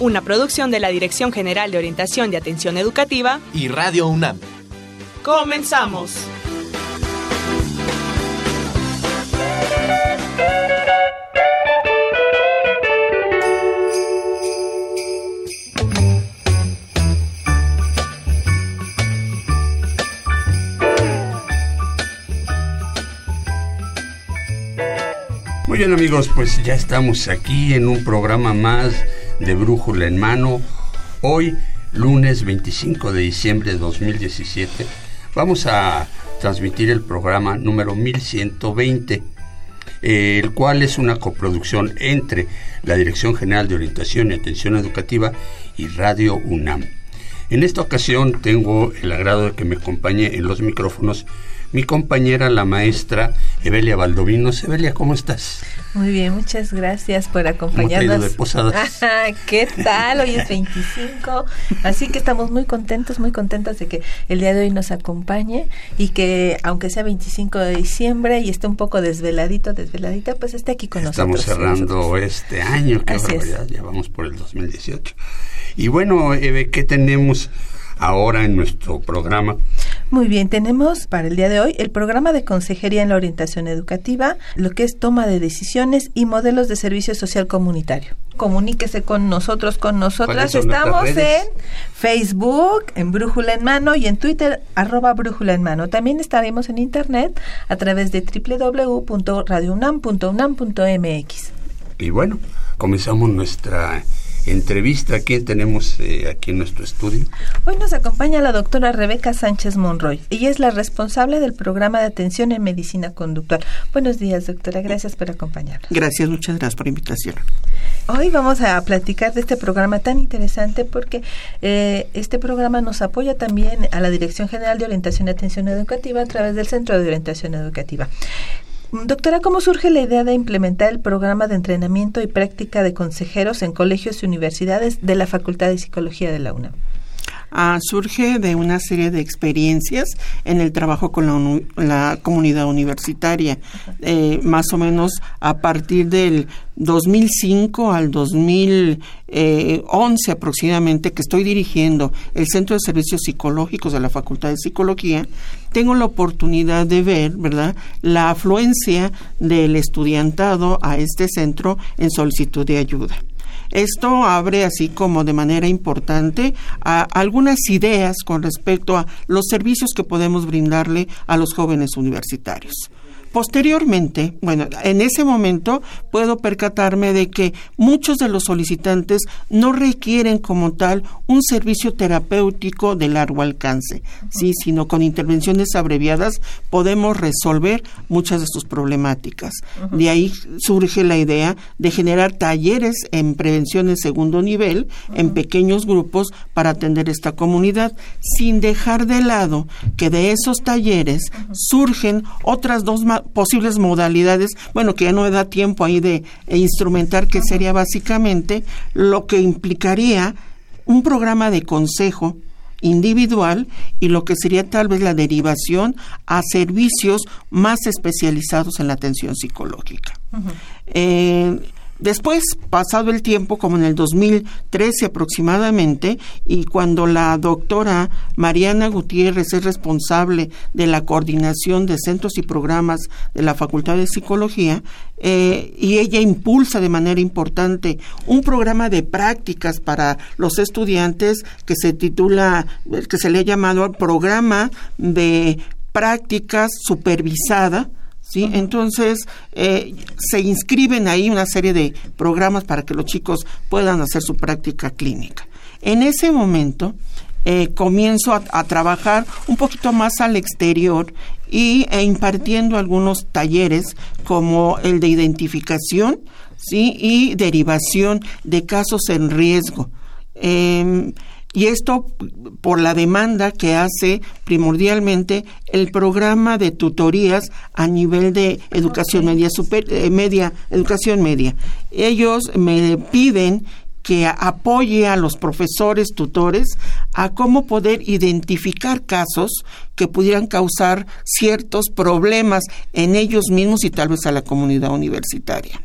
Una producción de la Dirección General de Orientación y Atención Educativa y Radio UNAM. Comenzamos. Muy bien amigos, pues ya estamos aquí en un programa más de Brújula en Mano. Hoy, lunes 25 de diciembre de 2017, vamos a transmitir el programa número 1120, eh, el cual es una coproducción entre la Dirección General de Orientación y Atención Educativa y Radio UNAM. En esta ocasión tengo el agrado de que me acompañe en los micrófonos mi compañera, la maestra Evelia Baldovino. Evelia, ¿cómo estás? Muy bien, muchas gracias por acompañarnos. de posadas? ¿Qué tal? Hoy es 25, así que estamos muy contentos, muy contentos de que el día de hoy nos acompañe y que aunque sea 25 de diciembre y esté un poco desveladito, desveladita, pues esté aquí con nosotros. Estamos cerrando este año, qué barbaridad, ya vamos por el 2018. Y bueno, Eve, ¿qué tenemos ahora en nuestro programa? Muy bien, tenemos para el día de hoy el programa de consejería en la orientación educativa, lo que es toma de decisiones y modelos de servicio social comunitario. Comuníquese con nosotros, con nosotras. Estamos en Facebook, en Brújula en Mano y en Twitter, arroba Brújula en Mano. También estaremos en Internet a través de www.radiounam.unam.mx. Y bueno, comenzamos nuestra entrevista. ¿Quién tenemos eh, aquí en nuestro estudio? Hoy nos acompaña la doctora Rebeca Sánchez Monroy. Ella es la responsable del programa de atención en medicina conductual. Buenos días, doctora. Gracias por acompañarnos. Gracias, muchas gracias por la invitación. Hoy vamos a platicar de este programa tan interesante porque eh, este programa nos apoya también a la Dirección General de Orientación y Atención Educativa a través del Centro de Orientación Educativa. Doctora, ¿cómo surge la idea de implementar el programa de entrenamiento y práctica de consejeros en colegios y universidades de la Facultad de Psicología de la UNAM? Ah, surge de una serie de experiencias en el trabajo con la, comunidad universitaria, eh, más o menos a partir del 2005 al 2011 eh, aproximadamente que estoy dirigiendo el Centro de Servicios Psicológicos de la Facultad de Psicología, tengo la oportunidad de ver, ¿verdad?, la afluencia del estudiantado a este centro en solicitud de ayuda. Esto abre así como de manera importante a algunas ideas con respecto a los servicios que podemos brindarle a los jóvenes universitarios. Posteriormente, bueno, en ese momento puedo percatarme de que muchos de los solicitantes no requieren como tal un servicio terapéutico de largo alcance, sí, sino con intervenciones abreviadas podemos resolver muchas de sus problemáticas. De ahí surge la idea de generar talleres en prevención en segundo nivel, en pequeños grupos, para atender esta comunidad, sin dejar de lado que de esos talleres surgen otras dos posibles modalidades, bueno, que ya no me da tiempo ahí de instrumentar, que sería básicamente lo que implicaría un programa de consejo individual y lo que sería tal vez la derivación a servicios más especializados en la atención psicológica. Después, pasado el tiempo, como en el 2013 aproximadamente, y cuando la doctora Mariana Gutiérrez es responsable de la coordinación de centros y programas de la Facultad de Psicología, eh, y ella impulsa de manera importante un programa de prácticas para los estudiantes que se titula, que se le ha llamado programa de prácticas supervisada, ¿sí? Entonces, eh, se inscriben ahí una serie de programas para que los chicos puedan hacer su práctica clínica. En ese momento, eh, comienzo a, trabajar un poquito más al exterior y e impartiendo algunos talleres como el de identificación ¿sí? y derivación de casos en riesgo Em, y esto por la demanda que hace primordialmente el programa de tutorías a nivel de educación media, super, eh, media, educación media. Ellos me piden que apoye a los profesores tutores a cómo poder identificar casos que pudieran causar ciertos problemas en ellos mismos y tal vez a la comunidad universitaria.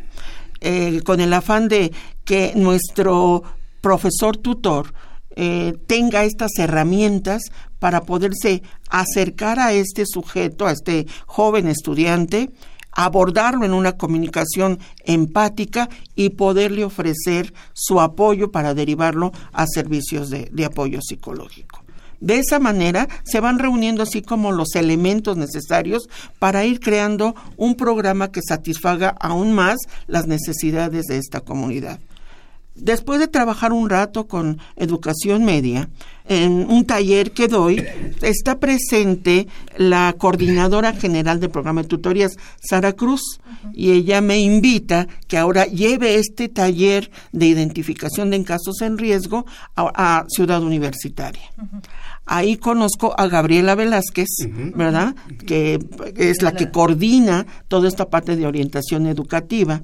Eh, con el afán de que nuestro profesor tutor eh, tenga estas herramientas para poderse acercar a este sujeto, a este joven estudiante, abordarlo en una comunicación empática y poderle ofrecer su apoyo para derivarlo a servicios de, de apoyo psicológico. De esa manera se van reuniendo así como los elementos necesarios para ir creando un programa que satisfaga aún más las necesidades de esta comunidad. Después de trabajar un rato con educación media, en un taller que doy, está presente la coordinadora general del programa de tutorías, Sara Cruz, y ella me invita que ahora lleve este taller de identificación de casos en riesgo a, Ciudad Universitaria. Ahí conozco a Gabriela Velázquez, ¿verdad? Que es la que coordina toda esta parte de orientación educativa.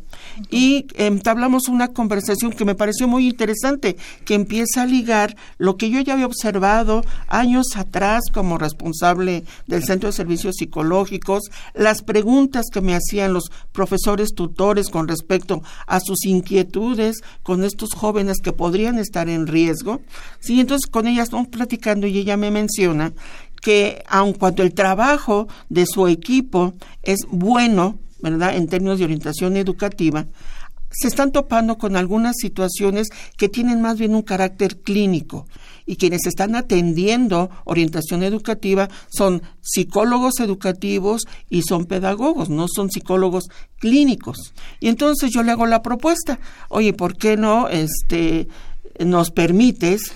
Y entablamos una conversación que me pareció muy interesante, que empieza a ligar lo que yo ya había observado años atrás como responsable del Centro de Servicios Psicológicos, las preguntas que me hacían los profesores tutores con respecto a sus inquietudes con estos jóvenes que podrían estar en riesgo. Sí, entonces con ella estamos platicando y ella me menciona que aun cuando el trabajo de su equipo es bueno, ¿verdad? En términos de orientación educativa, se están topando con algunas situaciones que tienen más bien un carácter clínico y quienes están atendiendo orientación educativa son psicólogos educativos y son pedagogos, no son psicólogos clínicos. Y entonces yo le hago la propuesta, oye, ¿por qué no este, nos permites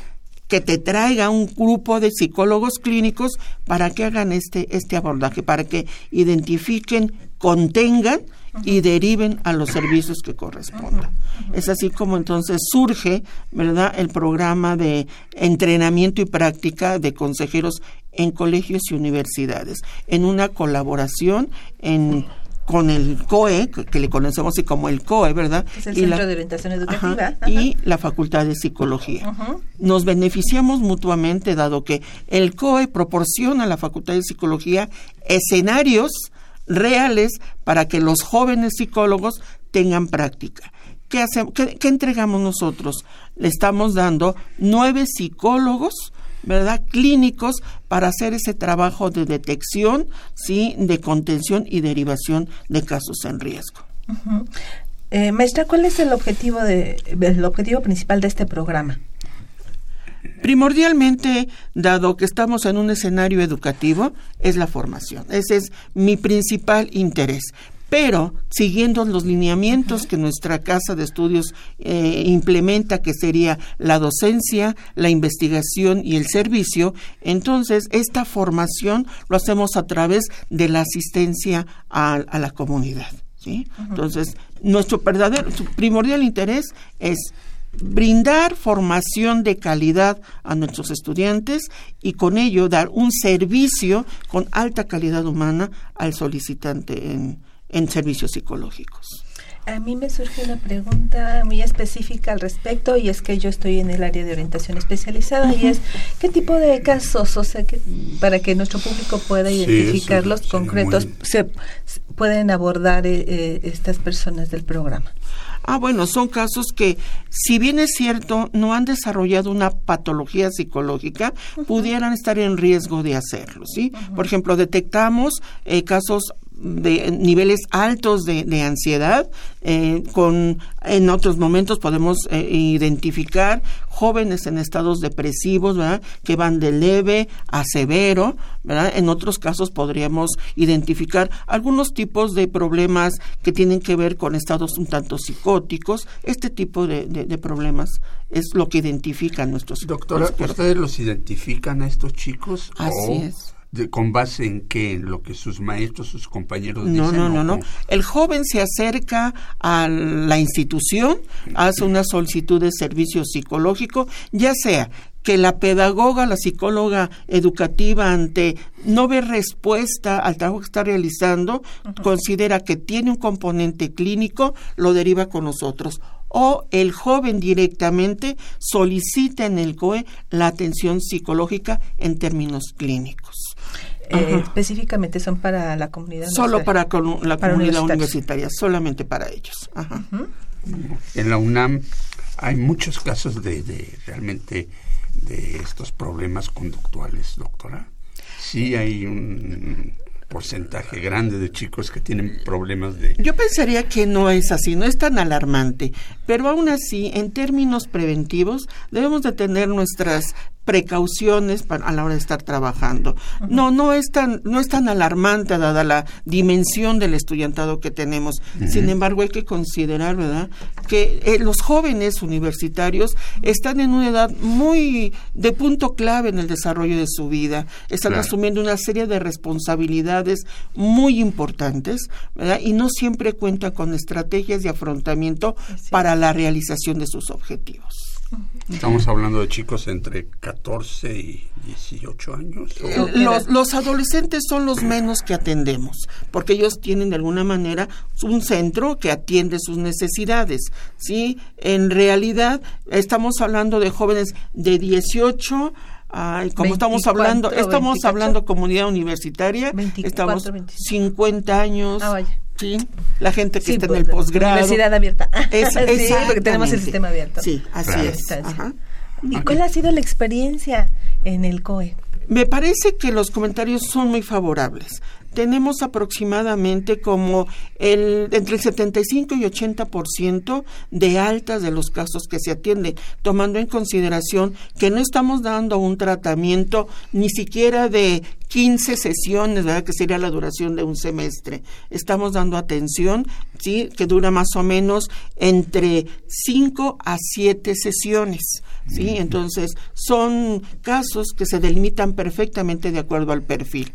que te traiga un grupo de psicólogos clínicos para que hagan este, este abordaje, para que identifiquen, contengan y deriven a los servicios que correspondan. Es así como entonces surge, ¿verdad?, el programa de entrenamiento y práctica de consejeros en colegios y universidades, en una colaboración en con el COE, que le conocemos así como el COE, ¿verdad? Es el Centro de Orientación Educativa. Y la Facultad de Psicología. Nos beneficiamos mutuamente, dado que el COE proporciona a la Facultad de Psicología escenarios reales para que los jóvenes psicólogos tengan práctica. ¿Qué, hacemos, qué, qué entregamos nosotros? Le estamos dando nueve psicólogos ¿verdad? Clínicos para hacer ese trabajo de detección, ¿sí? De contención y derivación de casos en riesgo. Eh, maestra, ¿cuál es el objetivo, de, el objetivo principal de este programa? Primordialmente, dado que estamos en un escenario educativo, es la formación. Ese es mi principal interés pero siguiendo los lineamientos que nuestra casa de estudios eh, implementa, que sería la docencia, la investigación y el servicio, entonces esta formación lo hacemos a través de la asistencia a, la comunidad. ¿sí? Entonces, nuestro verdadero, primordial interés es brindar formación de calidad a nuestros estudiantes y con ello dar un servicio con alta calidad humana al solicitante en, en servicios psicológicos. A mí me surge una pregunta muy específica al respecto y es que yo estoy en el área de orientación especializada y es qué tipo de casos, o sea, que para que nuestro público pueda identificar los concretos, se pueden abordar eh, eh, estas personas del programa. Ah, bueno, son casos que, si bien es cierto, no han desarrollado una patología psicológica, pudieran estar en riesgo de hacerlo, ¿sí? Por ejemplo, detectamos eh, casos de niveles altos de, ansiedad. Eh, con en otros momentos podemos eh, identificar jóvenes en estados depresivos, ¿verdad? Que van de leve a severo, ¿verdad? En otros casos podríamos identificar algunos tipos de problemas que tienen que ver con estados un tanto psicóticos. Este tipo de, problemas es lo que identifican nuestros Doctora, ¿ustedes los identifican a estos chicos? Así es con base en qué, en lo que sus maestros, sus compañeros no, dicen. No, no, no, El joven se acerca a la institución, hace una solicitud de servicio psicológico, ya sea que la pedagoga, la psicóloga educativa, ante no ver respuesta al trabajo que está realizando, considera que tiene un componente clínico, lo deriva con nosotros. O el joven directamente solicita en el COE la atención psicológica en términos clínicos. Eh, específicamente son para la comunidad solo para la comunidad universitaria solamente para ellos. En la UNAM hay muchos casos de, de realmente de estos problemas conductuales, doctora? Sí hay un porcentaje grande de chicos que tienen problemas de... Yo pensaría que no es así, no es tan alarmante, pero aún así, en términos preventivos, debemos de tener nuestras precauciones para, a la hora de estar trabajando. No, no es tan, no es tan alarmante dada la dimensión del estudiantado que tenemos. Sin embargo, hay que considerar, ¿verdad?, que eh, los jóvenes universitarios están en una edad muy de punto clave en el desarrollo de su vida. Están asumiendo una serie de responsabilidades muy importantes, ¿verdad? Y no siempre cuentan con estrategias de afrontamiento para la realización de sus objetivos. Estamos hablando de chicos entre 14 y 18 años. Los, los, adolescentes son los menos que atendemos, porque ellos tienen de alguna manera un centro que atiende sus necesidades. ¿sí? En realidad, estamos hablando de jóvenes de 18 Ay, como estamos hablando, estamos hablando comunidad universitaria, estamos 50 años, ah, Sí, la gente que está en el posgrado. Universidad abierta. Es, sí, porque tenemos el sistema abierto. Sí, así es. ¿Y cuál ha sido la experiencia en el COE? Me parece que los comentarios son muy favorables tenemos aproximadamente como el, entre el 75 y 80% de altas de los casos que se atienden, tomando en consideración que no estamos dando un tratamiento ni siquiera de 15 sesiones, ¿verdad? que sería la duración de un semestre. Estamos dando atención, ¿sí? que dura más o menos entre 5 a 7 sesiones. ¿sí? Entonces, son casos que se delimitan perfectamente de acuerdo al perfil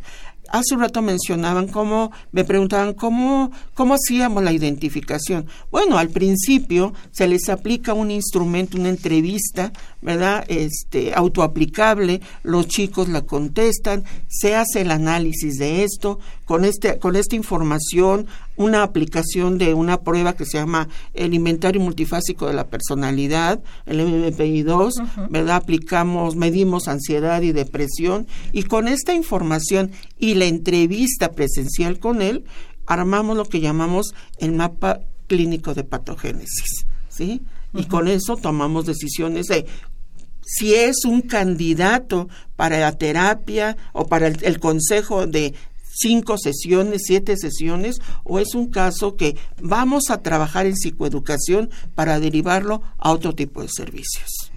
hace un rato mencionaban cómo, me preguntaban cómo, cómo hacíamos la identificación. Bueno, al principio se les aplica un instrumento, una entrevista, ¿verdad? Este, autoaplicable, los chicos la contestan, se hace el análisis de esto, con este, con esta información una aplicación de una prueba que se llama el inventario multifásico de la personalidad, el MMPI2, ¿verdad? Aplicamos, medimos ansiedad y depresión y con esta información y la entrevista presencial con él, armamos lo que llamamos el mapa clínico de patogénesis, ¿sí? Y con eso tomamos decisiones de si es un candidato para la terapia o para el consejo de cinco sesiones, siete sesiones, o es un caso que vamos a trabajar en psicoeducación para derivarlo a otro tipo de servicios.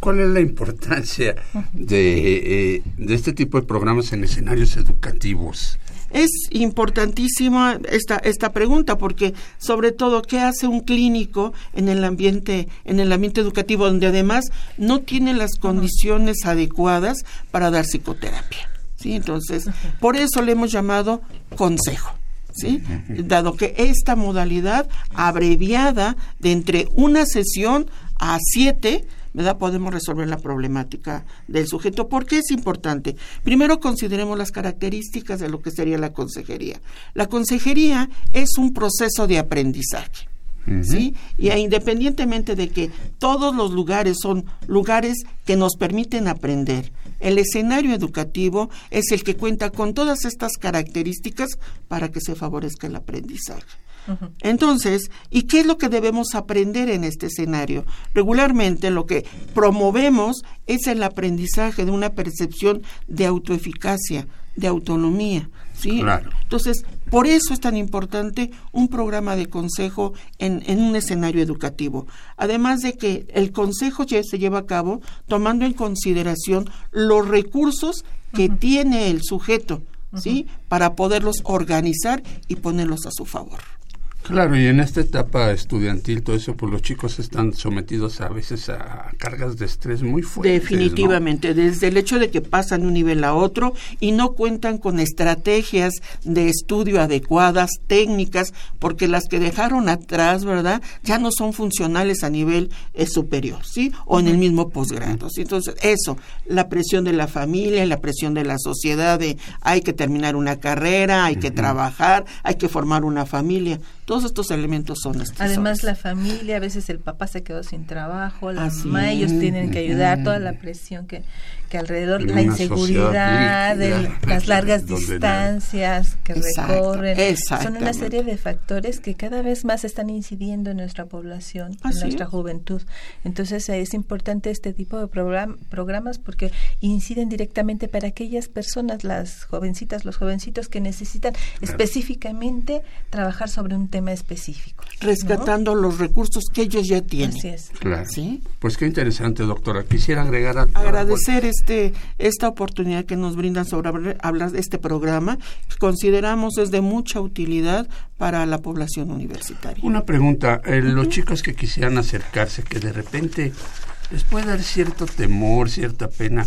¿Cuál es la importancia de, eh, de este tipo de programas en escenarios educativos? Es importantísima esta, esta pregunta porque sobre todo qué hace un clínico en el ambiente en el ambiente educativo donde además no tiene las condiciones adecuadas para dar psicoterapia. ¿Sí? Entonces, por eso le hemos llamado consejo. ¿Sí? Dado que esta modalidad abreviada de entre una sesión a siete, ¿verdad? Podemos resolver la problemática del sujeto. ¿Por qué es importante? Primero consideremos las características de lo que sería la consejería. La consejería es un proceso de aprendizaje. ¿Sí? Y independientemente de que todos los lugares son lugares que nos permiten aprender, el escenario educativo es el que cuenta con todas estas características para que se favorezca el aprendizaje. Entonces, ¿y qué es lo que debemos aprender en este escenario? Regularmente lo que promovemos es el aprendizaje de una percepción de autoeficacia, de autonomía. ¿Sí? Entonces, por eso es tan importante un programa de consejo en, en, un escenario educativo. Además de que el consejo ya se lleva a cabo tomando en consideración los recursos que tiene el sujeto, ¿sí? Para poderlos organizar y ponerlos a su favor. Claro, y en esta etapa estudiantil, todo eso, pues los chicos están sometidos a veces a cargas de estrés muy fuertes. Definitivamente, desde el hecho de que pasan de un nivel a otro y no cuentan con estrategias de estudio adecuadas, técnicas, porque las que dejaron atrás, ¿verdad? Ya no son funcionales a nivel eh, superior, ¿sí? O en el mismo posgrado. ¿sí? Entonces, eso, la presión de la familia, la presión de la sociedad de hay que terminar una carrera, hay que trabajar, hay que formar una familia. Todos estos elementos son estresores. Además, la familia, a veces el papá se quedó sin trabajo, la mamá, ellos tienen que ayudar, toda la presión que, que alrededor, la inseguridad, las largas distancias que recorren, son una serie de factores que cada vez más están incidiendo en nuestra población, en nuestra juventud. Entonces, es importante este tipo de programas porque inciden directamente para aquellas personas, las jovencitas, los jovencitos que necesitan específicamente trabajar sobre un tema específico. Rescatando los recursos que ellos ya tienen. Así es. Claro. ¿Sí? Pues qué interesante, doctora. Quisiera agregar algo. Agradecer este esta oportunidad que nos brindan sobre hablar de este programa. consideramos es de mucha utilidad para la población universitaria. Una pregunta. Eh, los chicos que quisieran acercarse, que de repente les puede dar cierto temor, cierta pena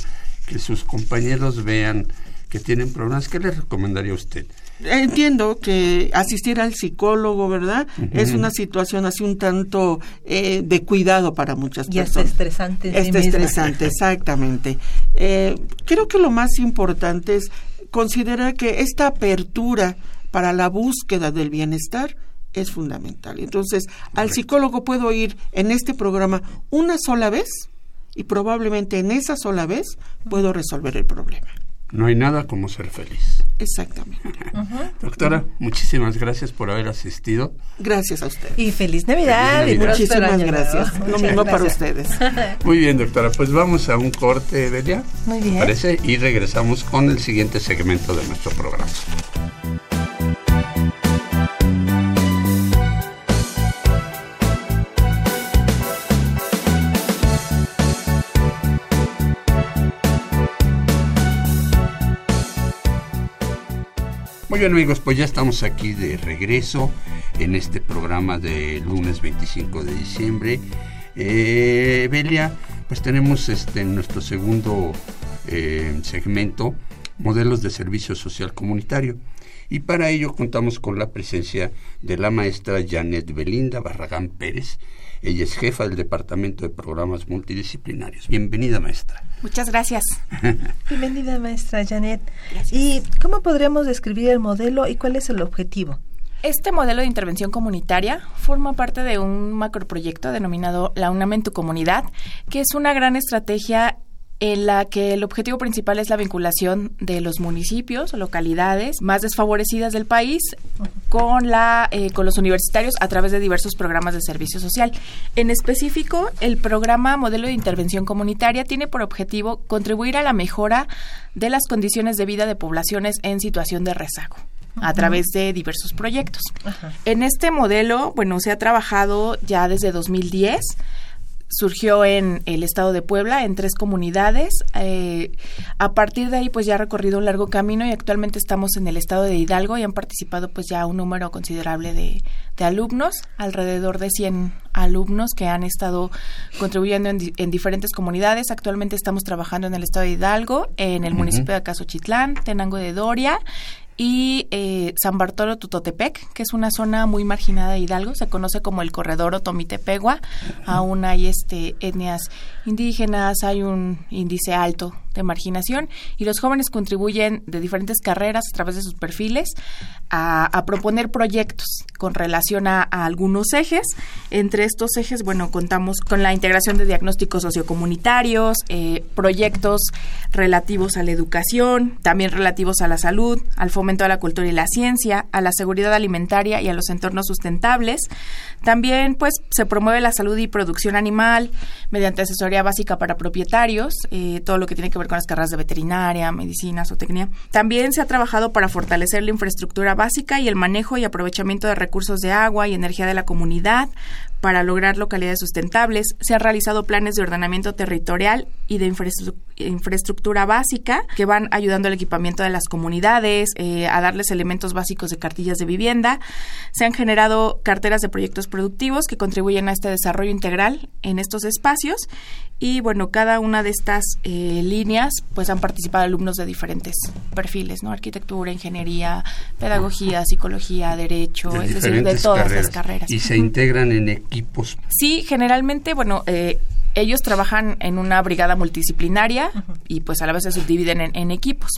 que sus compañeros vean que tienen problemas, ¿qué les recomendaría usted? Entiendo que asistir al psicólogo, ¿verdad? Es una situación así un tanto eh, de cuidado para muchas personas. Y es estresante. Es estresante, exactamente. Eh, creo que lo más importante es considerar que esta apertura para la búsqueda del bienestar es fundamental. Entonces, al psicólogo puedo ir en este programa una sola vez y probablemente en esa sola vez puedo resolver el problema. No hay nada como ser feliz. Exactamente. Doctora, muchísimas gracias por haber asistido. Gracias a usted. Y feliz Navidad. Y muchísimas gracias. Lo mismo para ustedes. Muy bien, doctora. Pues vamos a un corte, Delia. Muy bien. Parece y regresamos con el siguiente segmento de nuestro programa. Muy bien amigos, pues ya estamos aquí de regreso en este programa de lunes 25 de diciembre. Eh, Belia, pues tenemos este nuestro segundo eh, segmento, modelos de servicio social comunitario. Y para ello contamos con la presencia de la maestra Janet Belinda Barragán Pérez. Ella es jefa del Departamento de Programas Multidisciplinarios. Bienvenida, maestra. Muchas gracias. Bienvenida, maestra Janet. ¿Y cómo podríamos describir el modelo y cuál es el objetivo? Este modelo de intervención comunitaria forma parte de un macroproyecto denominado La UNAM en tu comunidad, que es una gran estrategia en la que el objetivo principal es la vinculación de los municipios o localidades más desfavorecidas del país con la eh, con los universitarios a través de diversos programas de servicio social. En específico, el programa Modelo de Intervención Comunitaria tiene por objetivo contribuir a la mejora de las condiciones de vida de poblaciones en situación de rezago a través de diversos proyectos. En este modelo, bueno, se ha trabajado ya desde 2010 surgió en el estado de Puebla, en tres comunidades. Eh, a partir de ahí, pues ya ha recorrido un largo camino y actualmente estamos en el estado de Hidalgo y han participado pues ya un número considerable de, alumnos, alrededor de 100 alumnos que han estado contribuyendo en, diferentes comunidades. Actualmente estamos trabajando en el estado de Hidalgo, en el municipio de Acasochitlán, Tenango de Doria y eh, San Bartolo Tutotepec, que es una zona muy marginada de Hidalgo, se conoce como el corredor Otomitepegua. Aún hay este etnias indígenas, hay un índice alto de marginación y los jóvenes contribuyen de diferentes carreras a través de sus perfiles a, proponer proyectos con relación a, algunos ejes. Entre estos ejes, bueno, contamos con la integración de diagnósticos sociocomunitarios, eh, proyectos relativos a la educación, también relativos a la salud, al fomento de la cultura y la ciencia, a la seguridad alimentaria y a los entornos sustentables. También, pues, se promueve la salud y producción animal mediante asesoría básica para propietarios, eh, todo lo que tiene que con las carreras de veterinaria, medicina, zootecnia. También se ha trabajado para fortalecer la infraestructura básica y el manejo y aprovechamiento de recursos de agua y energía de la comunidad, para lograr localidades sustentables. Se han realizado planes de ordenamiento territorial y de infraestructura básica que van ayudando al equipamiento de las comunidades, eh, a darles elementos básicos de cartillas de vivienda. Se han generado carteras de proyectos productivos que contribuyen a este desarrollo integral en estos espacios y bueno, cada una de estas eh, líneas pues han participado alumnos de diferentes perfiles, ¿no? Arquitectura, ingeniería, pedagogía, psicología, derecho, De es decir, de todas las carreras. Y se integran en equipos. Sí, generalmente, bueno, eh, ellos trabajan en una brigada multidisciplinaria y pues a la vez se subdividen en, en equipos.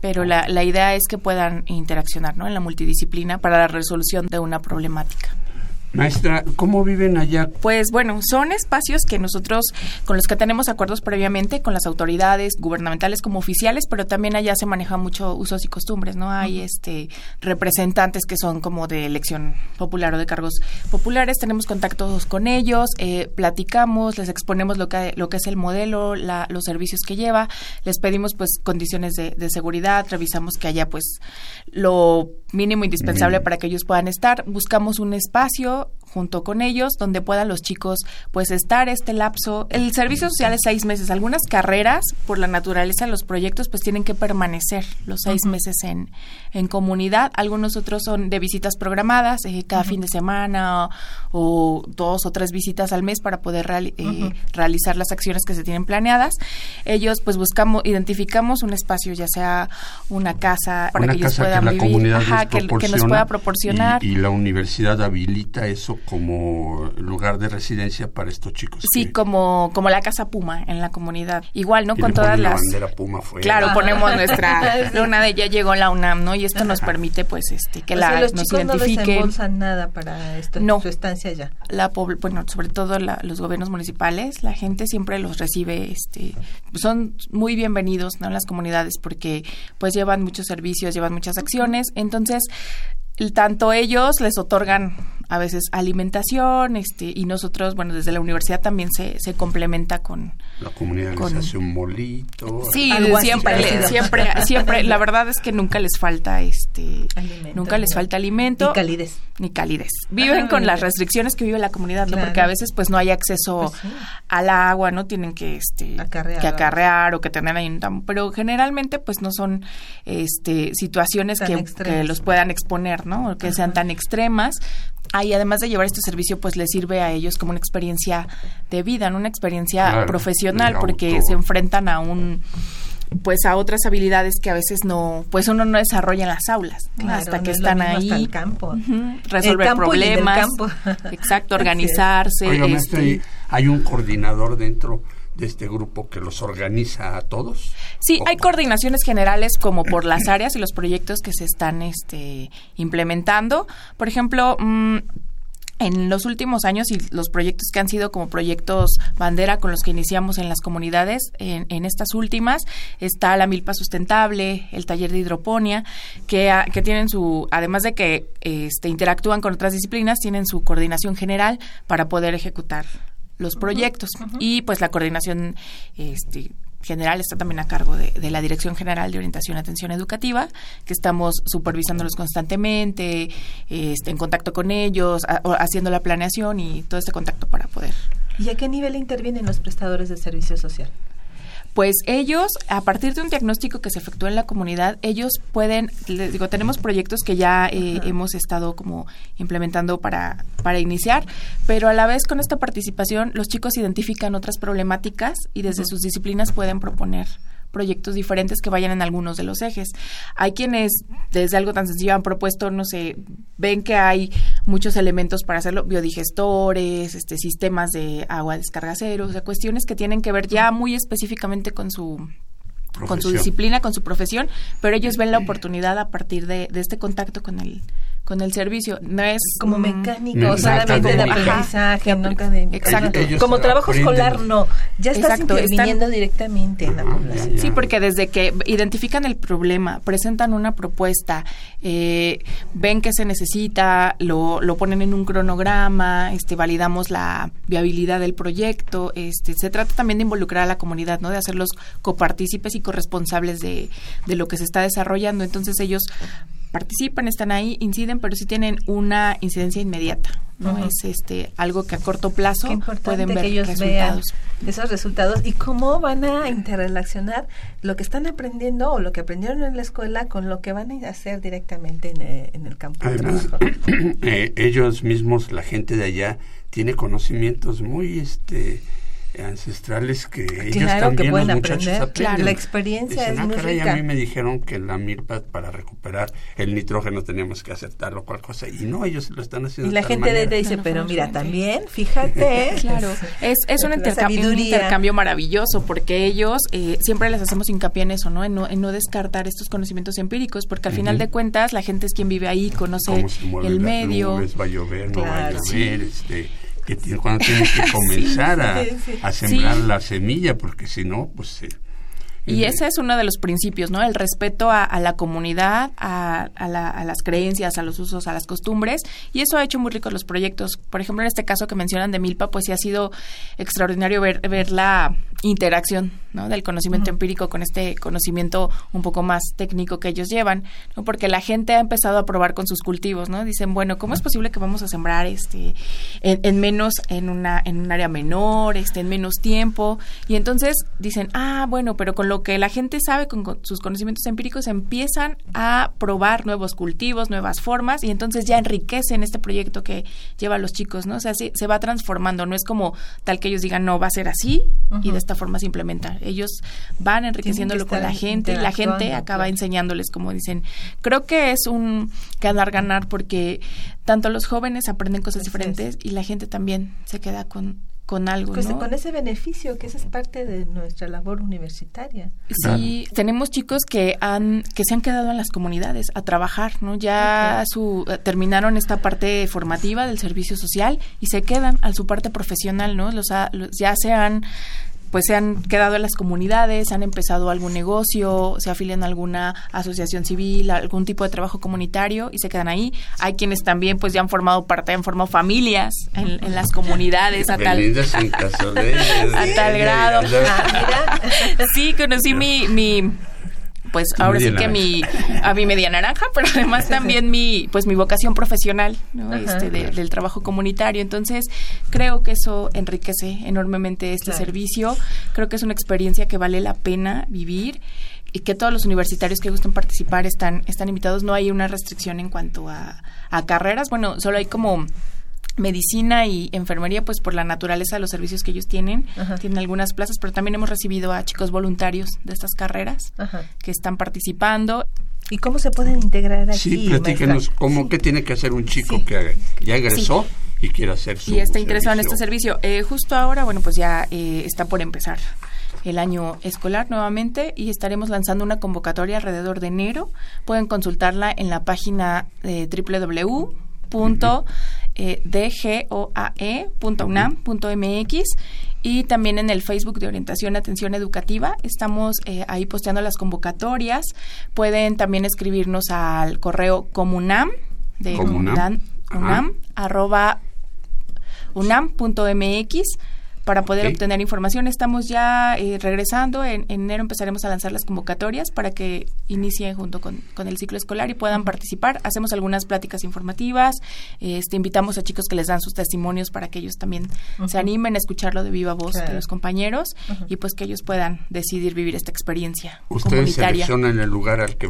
Pero la, la idea es que puedan interaccionar ¿no? en la multidisciplina para la resolución de una problemática. Maestra, ¿cómo viven allá? Pues bueno, son espacios que nosotros, con los que tenemos acuerdos previamente con las autoridades gubernamentales como oficiales, pero también allá se manejan mucho usos y costumbres, ¿no? Hay este representantes que son como de elección popular o de cargos populares, tenemos contactos con ellos, eh, platicamos, les exponemos lo que, lo que es el modelo, la, los servicios que lleva, les pedimos pues condiciones de, de seguridad, revisamos que haya pues lo mínimo indispensable para que ellos puedan estar, buscamos un espacio ça, junto con ellos, donde puedan los chicos pues estar este lapso. El servicio social es seis meses. Algunas carreras, por la naturaleza de los proyectos, pues tienen que permanecer los seis meses en, en comunidad. Algunos otros son de visitas programadas, eh, cada fin de semana o, dos o tres visitas al mes para poder eh, realizar las acciones que se tienen planeadas. Ellos pues buscamos, identificamos un espacio, ya sea una casa para Una que ellos casa que puedan la vivir, ajá, que, que nos pueda proporcionar. Y, y la universidad habilita eso como lugar de residencia para estos chicos. Sí, que- como, como la Casa Puma en la comunidad. Igual, ¿no? y Con le todas ponen la las... bandera Puma fuera. Claro, ponemos nuestra luna de ya llegó la UNAM, ¿no? Y esto nos permite, pues, este, que O la, sea, los nos chicos no identifiquen. desembolsan nada para esto, No. su estancia allá. la bueno, sobre todo la- los gobiernos municipales, la gente siempre los recibe, este, son muy bienvenidos, ¿no? En las comunidades porque, pues, llevan muchos servicios, llevan muchas acciones, entonces, tanto ellos les otorgan a veces alimentación, este, y nosotros, bueno, desde la universidad también se, se complementa con, La comunidad con- les hace un molito. Sí, Algo así siempre, siempre, siempre. La verdad es que nunca les falta este, Alimento, nunca les ¿no? falta alimento, Y calidez. ni calidez. Viven Ajá, con las restricciones que vive la comunidad. Porque a veces, pues, no hay acceso Pues sí. al agua, ¿no? Tienen que, este, Acarrear. que acarrear o que tener ahí un pero generalmente, pues, no son, este, situaciones que, los puedan exponer, ¿no? O que sean tan extremas. Ah, y además de llevar este servicio, pues les sirve a ellos como una experiencia de vida, ¿no? Una experiencia Claro, profesional, porque se enfrentan a un pues a otras habilidades que a veces no pues uno no desarrolla en las aulas hasta no que es lo están mismo ahí hasta el campo. Resolver campo y del problemas campo. exacto organizarse Oiga, este, ¿y ¿hay un coordinador dentro de este grupo que los organiza a todos? Sí, ¿O hay coordinaciones generales como por las áreas y los proyectos que se están este, implementando. Por ejemplo, mm, en los últimos años y los proyectos que han sido como proyectos bandera con los que iniciamos en las comunidades, en, en estas últimas está la milpa sustentable, el taller de hidroponía, que, que tienen su, además de que este, interactúan con otras disciplinas, tienen su coordinación general para poder ejecutar los proyectos. Y pues la coordinación este, general está también a cargo de, de la Dirección General de Orientación y Atención Educativa, que estamos supervisándolos constantemente, este, en contacto con ellos, a- haciendo la planeación y todo este contacto para poder. ¿Y a qué nivel intervienen los prestadores de servicio social? Pues ellos, a partir de un diagnóstico que se efectúa en la comunidad, ellos pueden, les digo, tenemos proyectos que ya eh, hemos estado como implementando para, para iniciar, pero a la vez con esta participación los chicos identifican otras problemáticas y desde sus disciplinas pueden proponer proyectos diferentes que vayan en algunos de los ejes. Hay quienes desde algo tan sencillo han propuesto, no sé, ven que hay muchos elementos para hacerlo, biodigestores, este sistemas de agua descarga cero, o sea, cuestiones que tienen que ver ya muy específicamente con su con su disciplina, con su profesión, pero ellos ven la oportunidad a partir de, de este contacto con el con el servicio. No es Como mm, mecánico, Exacto, solamente de como- aprendizaje, no académico. Exacto. Ellos Como trabajo aprenden. escolar, no. Ya estás Exacto, interviniendo directamente en la Ah, población. ya, Sí, porque desde que identifican el problema, presentan una propuesta, eh, ven que se necesita, lo, lo ponen en un cronograma, este, validamos la viabilidad del proyecto, este, se trata también de involucrar a la comunidad, ¿no? De hacerlos copartícipes y corresponsables de, de lo que se está desarrollando. Entonces ellos participan, están ahí, inciden, pero sí tienen una incidencia inmediata. No es este algo que a corto plazo pueden ver que ellos resultados. Vean esos resultados y cómo van a interrelacionar lo que están aprendiendo o lo que aprendieron en la escuela con lo que van a hacer directamente en, eh, el campo. Además, eh, ellos mismos, la gente de allá, tiene conocimientos muy este ancestrales que ellos también los muchachos aprenden. Claro, la experiencia es ah, muy rica. A mí me dijeron que la milpa para recuperar el nitrógeno teníamos que aceptarlo cual cosa y no, ellos lo están haciendo. Y la gente de dice, pero mira, también, fíjate. claro, es, es un, intercambio, un intercambio maravilloso porque ellos eh, siempre les hacemos hincapié en eso, ¿no? En, ¿no? en no descartar estos conocimientos empíricos porque al final de cuentas la gente es quien vive ahí, conoce el medio. va a llover, no va a llover, este que cuando tiene que comenzar a, sembrar la semilla, porque si no, pues... y ese es uno de los principios, ¿no? El respeto a, la comunidad, a, las creencias, a los usos, a las costumbres. Y eso ha hecho muy ricos los proyectos. Por ejemplo, en este caso que mencionan de Milpa, pues sí ha sido extraordinario ver, ver la interacción ¿no? del conocimiento empírico con este conocimiento un poco más técnico que ellos llevan, ¿no? porque la gente ha empezado a probar con sus cultivos, ¿no? Dicen, bueno, ¿cómo es posible que vamos a sembrar este en, menos en una en un área menor, este en menos tiempo? Y entonces dicen, "Ah, bueno, pero con lo que la gente sabe con, sus conocimientos empíricos empiezan a probar nuevos cultivos, nuevas formas y entonces ya enriquecen este proyecto que lleva a los chicos, ¿no? O sea, se va transformando, no es como tal que ellos digan, "No, va a ser así" y de esta forma se implementa ellos van enriqueciéndolo con la gente y la gente acaba enseñándoles, como dicen. Creo que es un ganar-ganar porque tanto los jóvenes aprenden cosas diferentes y la gente también se queda con con algo, pues Con ese beneficio que esa es parte de nuestra labor universitaria. Sí, tenemos chicos que han que se han quedado en las comunidades a trabajar, ¿no? Ya su eh, terminaron esta parte formativa del servicio social y se quedan a su parte profesional, ¿no? Los, los ya se han pues se han quedado en las comunidades, han empezado algún negocio, se afilian a alguna asociación civil, algún tipo de trabajo comunitario y se quedan ahí. Hay quienes también pues ya han formado parte, han formado familias en, las comunidades a tal, a, tal grado. Sí, conocí mi, mi pues ahora sí que mi a mi media naranja, pero además también mi pues mi vocación profesional, ¿no? este del trabajo comunitario. Entonces, creo que eso enriquece enormemente este servicio. Creo que es una experiencia que vale la pena vivir y que todos los universitarios que gusten participar están están invitados. No hay una restricción en cuanto a, a carreras. Bueno, solo hay como medicina y enfermería, pues por la naturaleza de los servicios que ellos tienen, tienen algunas plazas, pero también hemos recibido a chicos voluntarios de estas carreras que están participando. ¿Y cómo se pueden integrar aquí? Sí, platíquenos cómo, qué tiene que hacer un chico que ya egresó y quiere hacer su Y está interesado en este servicio. Eh, justo ahora, bueno, pues ya eh, está por empezar el año escolar nuevamente y estaremos lanzando una convocatoria alrededor de enero. Pueden consultarla en la página de www eh, dgoae.unam.mx y también en el Facebook de Orientación Atención Educativa. Estamos eh, ahí posteando las convocatorias. Pueden también escribirnos al correo comunam de comunam, unam, arroba unam.mx para poder obtener información. Estamos ya eh, regresando. En, enero empezaremos a lanzar las convocatorias para que inicien junto con, el ciclo escolar y puedan participar. Hacemos algunas pláticas informativas. Este, invitamos a chicos que les dan sus testimonios para que ellos también se animen a escucharlo de viva voz de los compañeros y pues que ellos puedan decidir vivir esta experiencia ¿Ustedes seleccionan el lugar al que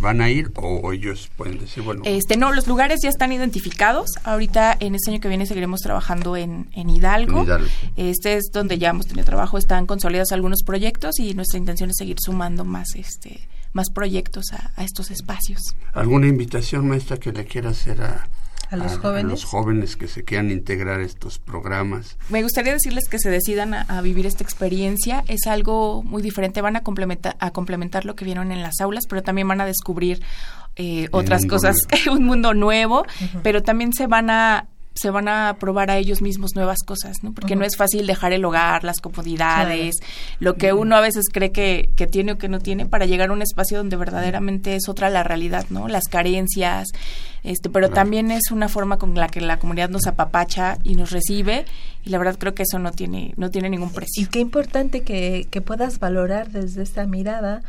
van a ir o ellos pueden decir, bueno... Este, no, los lugares ya están identificados. Ahorita en este año que viene seguiremos trabajando en, Hidalgo. En Hidalgo. Este es donde ya hemos tenido trabajo, están consolidados algunos proyectos y nuestra intención es seguir sumando más este más proyectos a, estos espacios. ¿Alguna invitación, maestra, que le quiera hacer a, a los jóvenes. los jóvenes que se quieran integrar estos programas. Me gustaría decirles que se decidan a, vivir esta experiencia. Es algo muy diferente. Van a complementar, a complementar lo que vieron en las aulas, pero también van a descubrir eh, otras cosas, un mundo nuevo, pero también se van a se van a probar a ellos mismos nuevas cosas, ¿no? Porque no es fácil dejar el hogar, las comodidades, lo que uno a veces cree que, que, tiene o que no tiene para llegar a un espacio donde verdaderamente es otra la realidad, ¿no? Las carencias, este, pero también es una forma con la que la comunidad nos apapacha y nos recibe y la verdad creo que eso no tiene, no tiene ningún precio. Y qué importante que, que puedas valorar desde esta mirada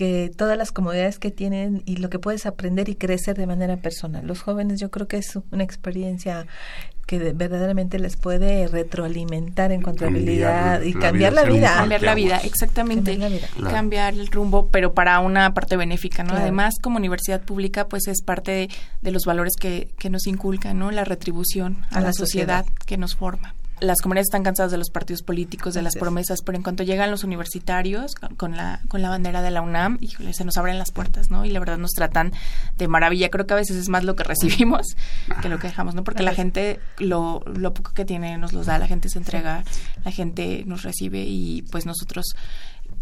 que todas las comodidades que tienen y lo que puedes aprender y crecer de manera personal. Los jóvenes yo creo que es una experiencia que verdaderamente les puede retroalimentar en cuanto a habilidad y cambiar la vida. Cambiar la vida, exactamente. Cambiar, el rumbo, pero para una parte benéfica, ¿no? Además, como universidad pública, pues es parte de, los valores que, que, nos inculcan, ¿no? La retribución a, la, sociedad que nos forma las comunidades están cansadas de los partidos políticos, de las promesas, pero en cuanto llegan los universitarios con la, con la bandera de la UNAM, híjole, se nos abren las puertas, ¿no? Y la verdad nos tratan de maravilla. Creo que a veces es más lo que recibimos que lo que dejamos, ¿no? Porque la gente lo, lo poco que tiene nos los da, la gente se entrega, la gente nos recibe y pues nosotros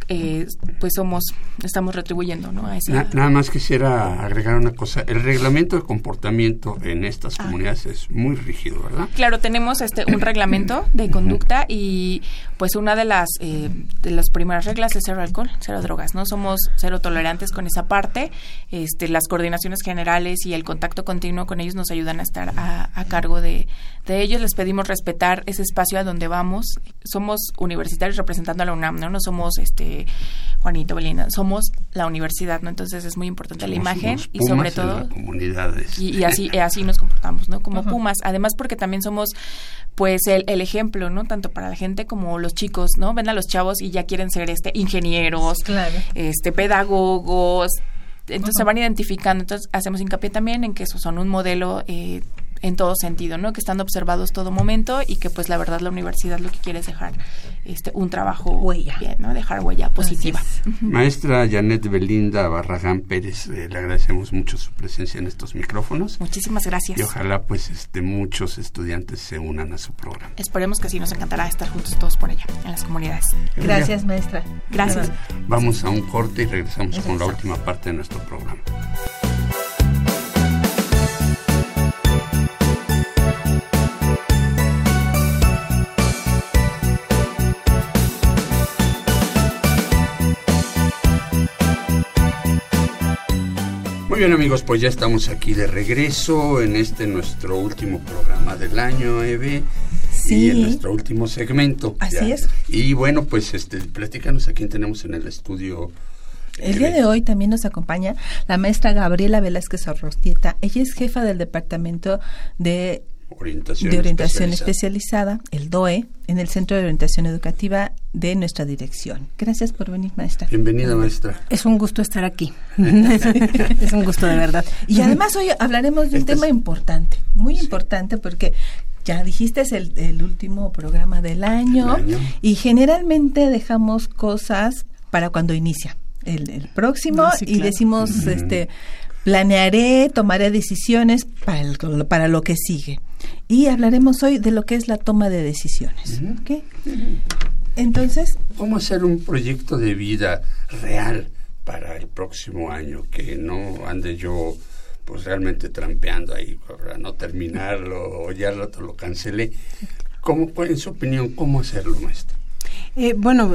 eh, pues somos, estamos retribuyendo, ¿no? A nada más quisiera agregar una cosa. El reglamento de comportamiento en estas ah. comunidades es muy rígido, ¿verdad? Claro, tenemos este un reglamento de conducta y pues una de las eh, de las primeras reglas es cero alcohol, cero drogas, ¿no? Somos cero tolerantes con esa parte. Este, las coordinaciones generales y el contacto continuo con ellos nos ayudan a estar a, a cargo de, de ellos. Les pedimos respetar ese espacio a donde vamos. Somos universitarios representando a la UNAM, ¿no? No somos este Juanito Belinda, somos la universidad, ¿no? Entonces es muy importante la imagen y sobre todo comunidades. Y, así así nos comportamos, ¿no? Como Pumas, además porque también somos pues el, el, ejemplo, ¿no? Tanto para la gente como los chicos, ¿no? Ven a los chavos y ya quieren ser este ingenieros, este pedagogos, entonces se van identificando, entonces hacemos hincapié también en que esos son un modelo eh, en todo sentido, ¿no? Que están observados todo momento y que pues la verdad la universidad lo que quiere es dejar este un trabajo huella, bien, ¿no? Dejar huella positiva. Maestra Janet Belinda Barragán Pérez, eh, le agradecemos mucho su presencia en estos micrófonos. Muchísimas gracias. Y ojalá pues este muchos estudiantes se unan a su programa. Esperemos que sí nos encantará estar juntos todos por allá en las comunidades. Gracias, maestra. Gracias. Vamos a un corte y regresamos con la última parte de nuestro programa. Muy bien amigos, pues ya estamos aquí de regreso en este nuestro último programa del año, Eve. Sí. Y en nuestro último segmento. Así es. Y bueno, pues este, platícanos a quién tenemos en el estudio. El día de hoy también nos acompaña la maestra Gabriela Velázquez Arrostieta. Ella es jefa del departamento de orientación, de orientación especializada. el DOE, en el Centro de Orientación Educativa de nuestra dirección. Gracias por venir, maestra. Bienvenida, maestra. Es un gusto estar aquí. es un gusto de verdad. Y además hoy hablaremos de un tema importante, muy importante, porque ya dijiste es el, último programa del año, y generalmente dejamos cosas para cuando inicia el, próximo y decimos, este planearé, tomaré decisiones para, para lo que sigue. Y hablaremos hoy de lo que es la toma de decisiones. Entonces... ¿Cómo hacer un proyecto de vida real para el próximo año? Que no ande yo pues realmente trampeando ahí para no terminarlo o ya lo, lo cancelé. ¿Cómo, en su opinión, cómo hacerlo, maestro? Eh, bueno,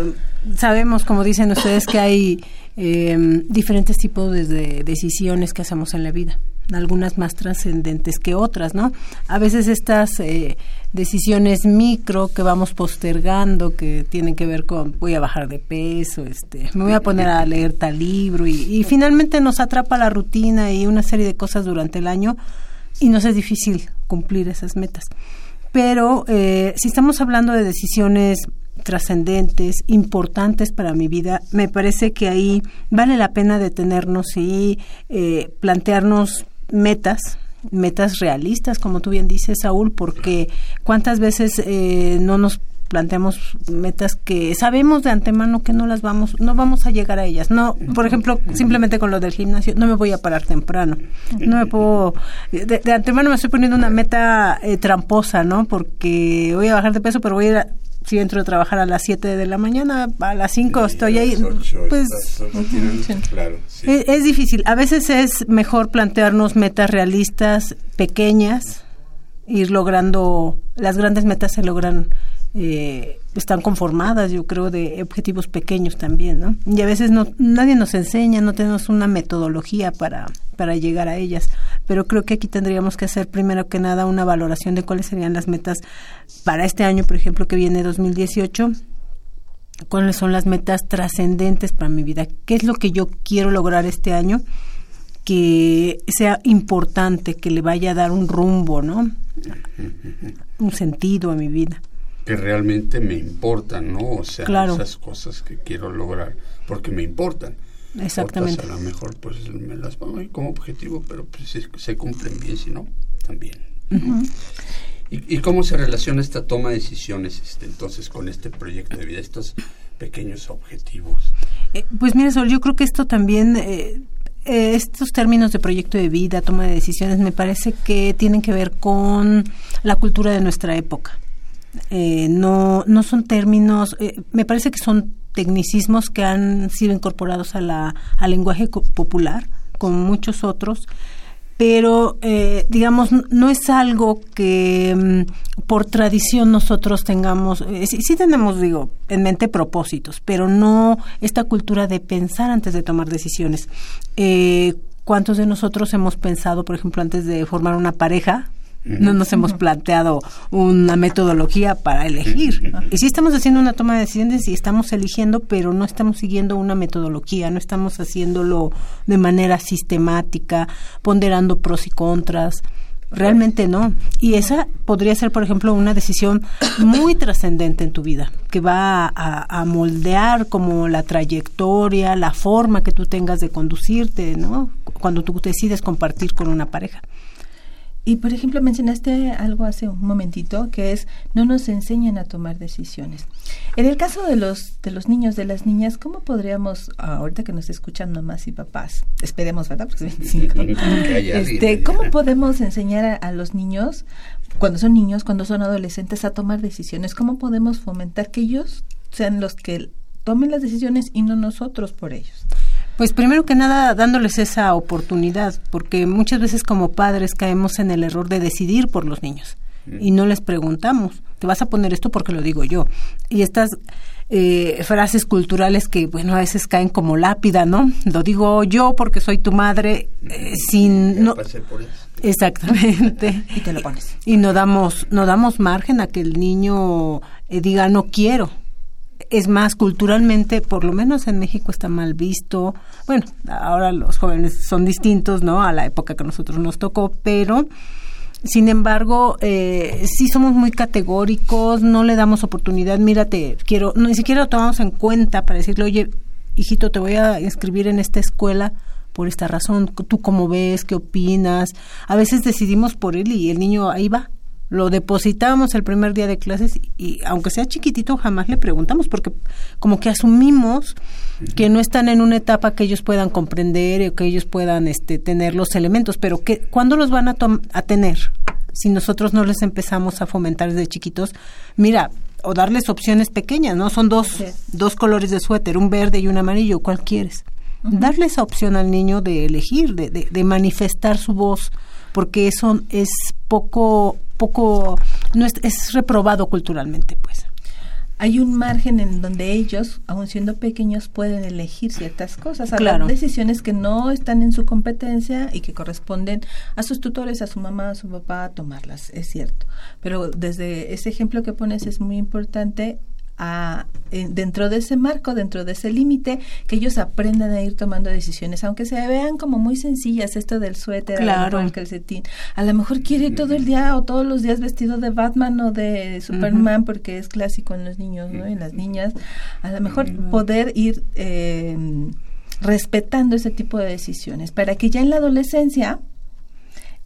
sabemos, como dicen ustedes, que hay eh, diferentes tipos de decisiones que hacemos en la vida, algunas más trascendentes que otras, ¿no? A veces estas eh, decisiones micro que vamos postergando, que tienen que ver con voy a bajar de peso, este, me voy a poner a leer tal libro y, y finalmente nos atrapa la rutina y una serie de cosas durante el año y nos es difícil cumplir esas metas. Pero eh, si estamos hablando de decisiones trascendentes, importantes para mi vida, me parece que ahí vale la pena detenernos y eh, plantearnos metas, metas realistas, como tú bien dices, Saúl, porque cuántas veces eh, no nos planteamos metas que sabemos de antemano que no las vamos, no vamos a llegar a ellas. No, por ejemplo, simplemente con lo del gimnasio, no me voy a parar temprano. No me puedo, de, antemano me estoy poniendo una meta eh, tramposa, ¿no? Porque voy a bajar de peso, pero voy a ir a, si entro a trabajar a las 7 de la mañana, a las 5 estoy ahí, pues es, difícil. A veces es mejor plantearnos metas realistas, pequeñas, ir logrando, las grandes metas se logran eh, están conformadas, yo creo, de objetivos pequeños también, ¿no? Y a veces no, nadie nos enseña, no tenemos una metodología para, para llegar a ellas, pero creo que aquí tendríamos que hacer primero que nada una valoración de cuáles serían las metas para este año, por ejemplo, que viene 2018 cuáles son las metas trascendentes para mi vida, qué es lo que yo quiero lograr este año que sea importante, que le vaya a dar un rumbo, ¿no? Un sentido a mi vida. Que realmente me importan, ¿no? O sea, esas cosas que quiero lograr, porque me importan. Exactamente. a lo mejor pues me las pongo ahí como objetivo, pero pues se, cumplen bien, si no, también. ¿Y, cómo se relaciona esta toma de decisiones este, entonces con este proyecto de vida, estos pequeños objetivos? Eh, pues mira, Sol, yo creo que esto también... Eh, eh, estos términos de proyecto de vida, toma de decisiones, me parece que tienen que ver con la cultura de nuestra época. No, no son términos, me parece que son tecnicismos que han sido incorporados a la, al lenguaje popular, con muchos otros, pero eh, digamos no es algo que mm, por tradición nosotros tengamos eh, sí, tenemos digo en mente propósitos pero no esta cultura de pensar antes de tomar decisiones. Eh, cuántos de nosotros hemos pensado por ejemplo antes de formar una pareja no nos hemos planteado una metodología para elegir. Y sí estamos haciendo una toma de decisiones y estamos eligiendo, pero no estamos siguiendo una metodología, no estamos haciéndolo de manera sistemática, ponderando pros y contras. Realmente no. Y esa podría ser, por ejemplo, una decisión muy trascendente en tu vida, que va a, a, moldear como la trayectoria, la forma que tú tengas de conducirte, ¿no? Cuando tú decides compartir con una pareja. Y por ejemplo mencionaste algo hace un momentito que es no nos enseñan a tomar decisiones. En el caso de los de los niños de las niñas, ¿cómo podríamos ahorita que nos escuchan mamás y papás, esperemos, ¿verdad? Porque es 25. este, ¿cómo podemos enseñar a, a los niños cuando son niños, cuando son adolescentes a tomar decisiones? ¿Cómo podemos fomentar que ellos sean los que tomen las decisiones y no nosotros por ellos? Pues primero que nada dándoles esa oportunidad, porque muchas veces como padres caemos en el error de decidir por los niños y no les preguntamos, te vas a poner esto porque lo digo yo. Y estas eh, frases culturales que, bueno, a veces caen como lápida, ¿no? Lo digo yo porque soy tu madre, eh, sin... No, exactamente. y te lo pones. Y no damos, no damos margen a que el niño eh, diga no quiero es más, culturalmente, por lo menos en México está mal visto. Bueno, ahora los jóvenes son distintos, ¿no? A la época que nosotros nos tocó, pero sin embargo, eh, sí somos muy categóricos, no le damos oportunidad. Mírate, quiero, ni siquiera lo tomamos en cuenta para decirle, oye, hijito, te voy a inscribir en esta escuela por esta razón. ¿Tú cómo ves? ¿Qué opinas? A veces decidimos por él y el niño ahí va, lo depositamos el primer día de clases y aunque sea chiquitito jamás le preguntamos porque como que asumimos que no están en una etapa que ellos puedan comprender o que ellos puedan este tener los elementos, pero que cuándo los van a, a tener si nosotros no les empezamos a fomentar desde chiquitos, mira, o darles opciones pequeñas, ¿no? Son dos, dos colores de suéter, un verde y un amarillo, ¿cuál quieres? Darle esa opción al niño de elegir, de, de, de manifestar su voz, porque eso es poco poco, no es, es reprobado culturalmente, pues hay un margen en donde ellos, aun siendo pequeños, pueden elegir ciertas cosas, claro. decisiones que no están en su competencia y que corresponden a sus tutores, a su mamá, a su papá, tomarlas, es cierto. Pero desde ese ejemplo que pones es muy importante a, dentro de ese marco, dentro de ese límite, que ellos aprendan a ir tomando decisiones, aunque se vean como muy sencillas, esto del suéter, claro. el calcetín. A lo mejor quiere ir todo el día o todos los días vestido de Batman o de Superman, porque es clásico en los niños ¿no? y las niñas. A lo mejor poder ir eh, respetando ese tipo de decisiones, para que ya en la adolescencia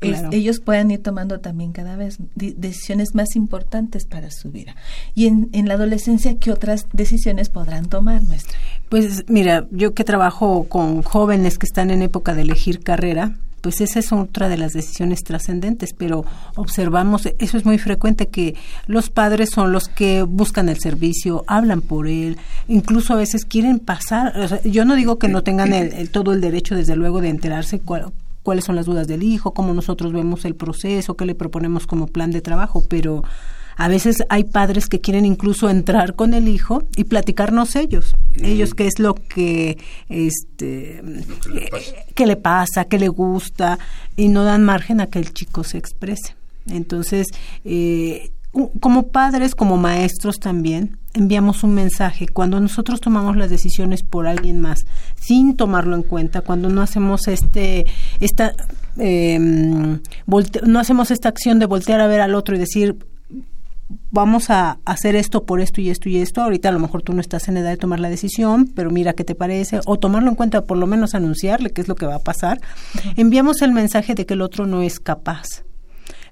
ellos puedan ir tomando también cada vez decisiones más importantes para su vida. Y en, en la adolescencia, ¿qué otras decisiones podrán tomar, maestra? Pues mira, yo que trabajo con jóvenes que están en época de elegir carrera, pues esa es otra de las decisiones trascendentes, pero observamos, eso es muy frecuente, que los padres son los que buscan el servicio, hablan por él, incluso a veces quieren pasar, yo no digo que no tengan el, todo el derecho, desde luego, de enterarse cuál, cuáles son las dudas del hijo, cómo nosotros vemos el proceso, qué le proponemos como plan de trabajo, pero a veces hay padres que quieren incluso entrar con el hijo y platicarnos ellos, ellos qué es lo que este qué le, pasa, qué le gusta y no dan margen a que el chico se exprese. Entonces, eh, como padres, como maestros también, enviamos un mensaje. Cuando nosotros tomamos las decisiones por alguien más, sin tomarlo en cuenta, cuando no hacemos este, esta, eh, no hacemos esta acción de voltear a ver al otro y decir, vamos a hacer esto por esto y esto y esto. Ahorita a lo mejor tú no estás en edad de tomar la decisión, pero mira qué te parece, o tomarlo en cuenta, por lo menos anunciarle qué es lo que va a pasar. Enviamos el mensaje de que el otro no es capaz.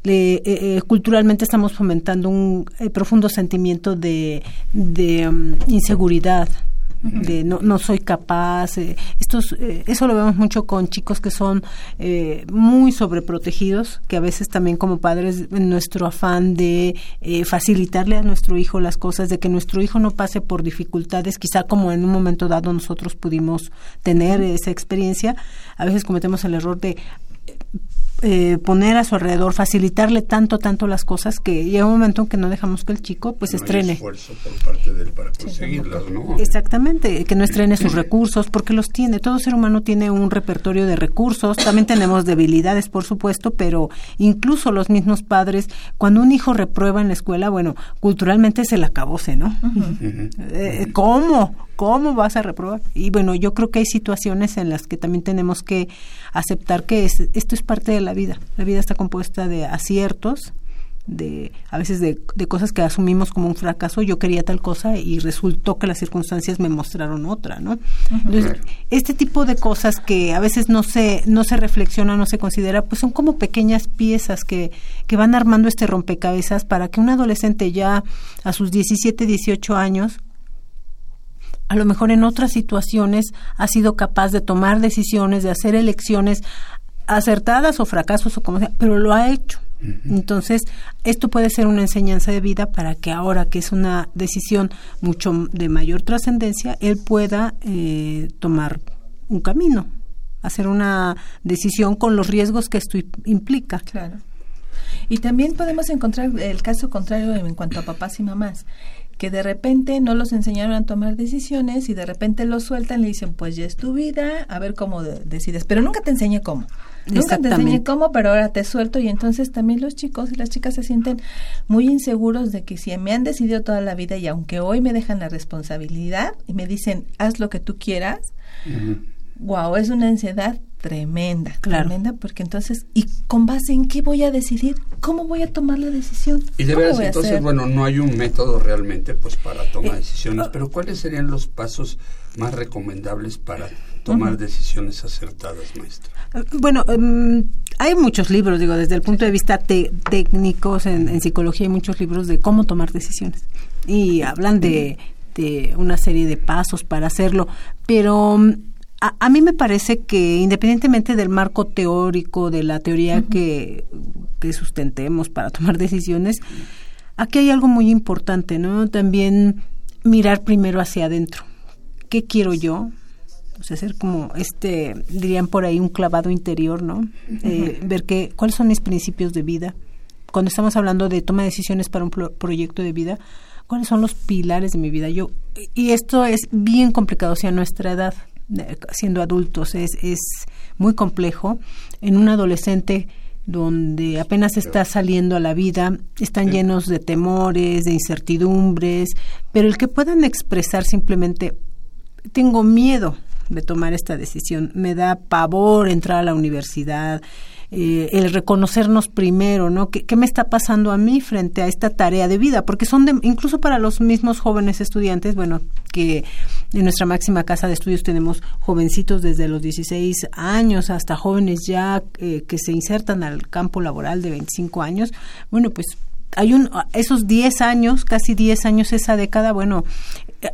Le, eh, eh, culturalmente estamos fomentando un eh, profundo sentimiento de, de um, inseguridad, de no, no soy capaz. Eh, estos, eh, eso lo vemos mucho con chicos que son eh, muy sobreprotegidos, que a veces también como padres en nuestro afán de facilitarle a nuestro hijo las cosas, de que nuestro hijo no pase por dificultades, quizá como en un momento dado nosotros pudimos tener esa experiencia, a veces cometemos el error de eh, poner a su alrededor, facilitarle tanto, tanto las cosas que llega un momento en que no dejamos que el chico pues estrene. esfuerzo por parte de él para conseguirlas, ¿no? Exactamente, que no estrene sus recursos, porque los tiene. Todo ser humano tiene un repertorio de recursos. También tenemos debilidades, por supuesto, pero incluso los mismos padres, cuando un hijo reprueba en la escuela, bueno, culturalmente se la acabose, ¿no? Eh, ¿Cómo? ¿Cómo vas a reprobar? Y bueno, yo creo que hay situaciones en las que también tenemos que aceptar que esto es parte de la vida. La vida está compuesta de aciertos, de a veces de, cosas que asumimos como un fracaso. Yo quería tal cosa y resultó que las circunstancias me mostraron otra, ¿no? Entonces, este tipo de cosas que a veces no se no se reflexiona, no se considera, pues son como pequeñas piezas que que van armando este rompecabezas para que un adolescente ya a sus 17, 18 años a lo mejor en otras situaciones ha sido capaz de tomar decisiones, de hacer elecciones acertadas o fracasos o como sea, pero lo ha hecho. Entonces, esto puede ser una enseñanza de vida para que ahora que es una decisión mucho de mayor trascendencia, él pueda eh, tomar un camino, hacer una decisión con los riesgos que esto implica. Claro. Y también podemos encontrar el caso contrario en cuanto a papás y mamás que de repente no los enseñaron a tomar decisiones y de repente los sueltan y le dicen, pues ya es tu vida, a ver cómo decides. Pero nunca te enseñé cómo. Nunca te enseñé cómo, pero ahora te suelto y entonces también los chicos y las chicas se sienten muy inseguros de que si me han decidido toda la vida y aunque hoy me dejan la responsabilidad y me dicen, haz lo que tú quieras, wow, es una ansiedad tremenda, tremenda, porque entonces, ¿y con base en qué voy a decidir? ¿Cómo voy a tomar la decisión? Y de veras, entonces, bueno, no hay un método realmente pues para tomar eh, decisiones, oh. pero ¿cuáles serían los pasos más recomendables para tomar decisiones acertadas, maestra? Bueno, em, hay muchos libros, digo, desde el punto de vista técnicos en, en, psicología hay muchos libros de cómo tomar decisiones y hablan de, de una serie de pasos para hacerlo, pero a, mí me parece que independientemente del marco teórico, de la teoría que, que, sustentemos para tomar decisiones, aquí hay algo muy importante, ¿no? También mirar primero hacia adentro. ¿Qué quiero yo? Sea, hacer como este, dirían por ahí, un clavado interior, ¿no? Eh, ver que, cuáles son mis principios de vida. Cuando estamos hablando de toma de decisiones para un proyecto de vida, ¿cuáles son los pilares de mi vida? Yo, y esto es bien complicado, o sea, nuestra edad siendo adultos es, es muy complejo. En un adolescente donde apenas está saliendo a la vida, están llenos de temores, de incertidumbres, pero el que puedan expresar simplemente, tengo miedo de tomar esta decisión, me da pavor entrar a la universidad, eh, el reconocernos primero, ¿no? ¿Qué, ¿Qué, me está pasando a mí frente a esta tarea de vida? Porque son de, incluso para los mismos jóvenes estudiantes, bueno, que en nuestra máxima casa de estudios tenemos jovencitos desde los 16 años hasta jóvenes ya eh, que se insertan al campo laboral de 25 años, bueno, pues hay un esos 10 años, casi 10 años esa década, bueno,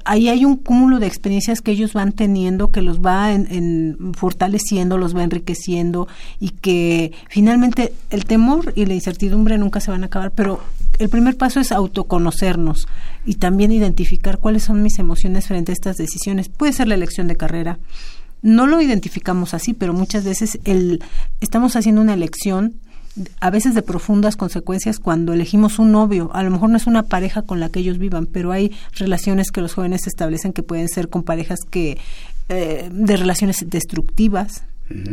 ahí hay un cúmulo de experiencias que ellos van teniendo, que los va en, fortaleciendo, los va enriqueciendo y que finalmente el temor y la incertidumbre nunca se van a acabar, pero el primer paso es autoconocernos y también identificar cuáles son mis emociones frente a estas decisiones. Puede ser la elección de carrera. No lo identificamos así, pero muchas veces el, estamos haciendo una elección a veces de profundas consecuencias cuando elegimos un novio. A lo mejor no es una pareja con la que ellos vivan, pero hay relaciones que los jóvenes establecen que pueden ser con parejas que eh, de relaciones destructivas.